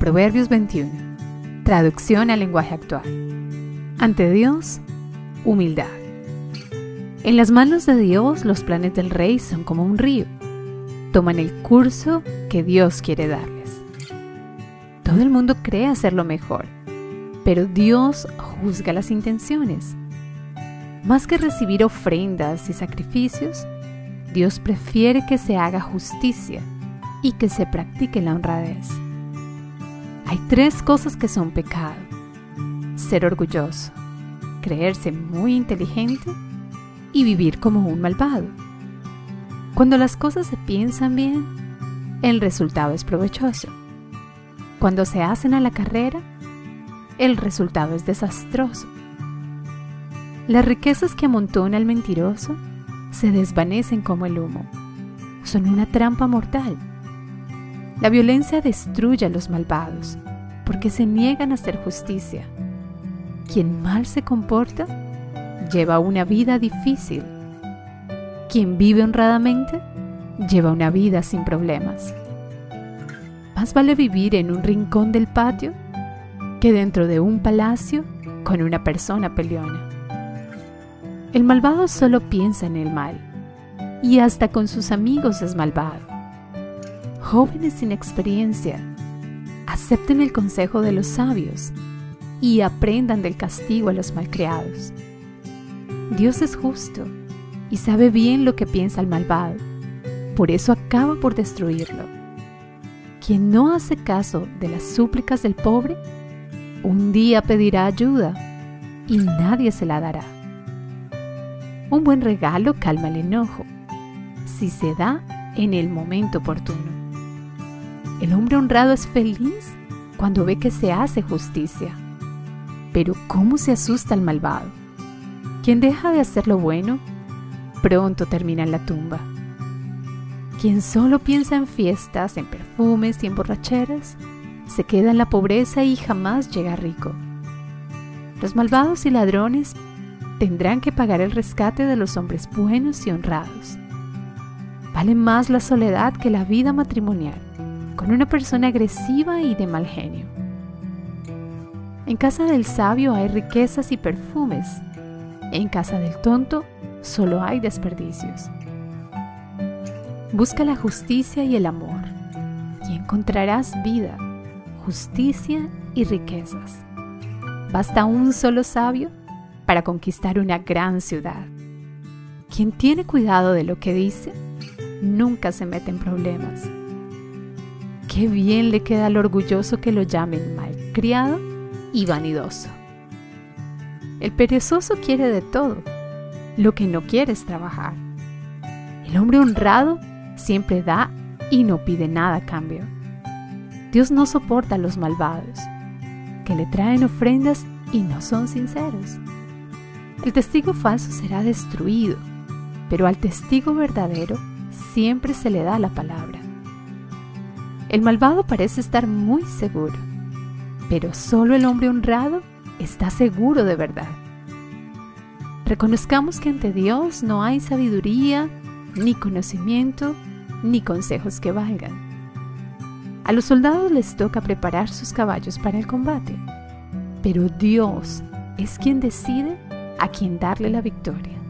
Proverbios 21. Traducción al lenguaje actual. Ante Dios, humildad. En las manos de Dios los planes del rey son como un río. Toman el curso que Dios quiere darles. Todo el mundo cree hacerlo mejor, pero Dios juzga las intenciones. Más que recibir ofrendas y sacrificios, Dios prefiere que se haga justicia y que se practique la honradez. Hay tres cosas que son pecado. Ser orgulloso, creerse muy inteligente y vivir como un malvado. Cuando las cosas se piensan bien, el resultado es provechoso. Cuando se hacen a la carrera, el resultado es desastroso. Las riquezas que amontona el mentiroso se desvanecen como el humo. Son una trampa mortal. La violencia destruye a los malvados porque se niegan a hacer justicia. Quien mal se comporta lleva una vida difícil. Quien vive honradamente lleva una vida sin problemas. Más vale vivir en un rincón del patio que dentro de un palacio con una persona peleona. El malvado solo piensa en el mal y hasta con sus amigos es malvado. Jóvenes sin experiencia, acepten el consejo de los sabios y aprendan del castigo a los malcriados. Dios es justo y sabe bien lo que piensa el malvado, por eso acaba por destruirlo. Quien no hace caso de las súplicas del pobre, un día pedirá ayuda y nadie se la dará. Un buen regalo calma el enojo, si se da en el momento oportuno. El hombre honrado es feliz cuando ve que se hace justicia, pero ¿cómo se asusta el malvado? Quien deja de hacer lo bueno, pronto termina en la tumba. Quien solo piensa en fiestas, en perfumes y en borracheras, se queda en la pobreza y jamás llega rico. Los malvados y ladrones tendrán que pagar el rescate de los hombres buenos y honrados. Vale más la soledad que la vida matrimonial, con una persona agresiva y de mal genio. En casa del sabio hay riquezas y perfumes, en casa del tonto solo hay desperdicios. Busca la justicia y el amor y encontrarás vida, justicia y riquezas. Basta un solo sabio para conquistar una gran ciudad. Quien tiene cuidado de lo que dice, nunca se mete en problemas. Qué bien le queda al orgulloso que lo llamen malcriado y vanidoso. El perezoso quiere de todo, lo que no quiere es trabajar. El hombre honrado siempre da y no pide nada a cambio. Dios no soporta a los malvados, que le traen ofrendas y no son sinceros. El testigo falso será destruido, pero al testigo verdadero siempre se le da la palabra. El malvado parece estar muy seguro, pero solo el hombre honrado está seguro de verdad. Reconozcamos que ante Dios no hay sabiduría, ni conocimiento, ni consejos que valgan. A los soldados les toca preparar sus caballos para el combate, pero Dios es quien decide a quién darle la victoria.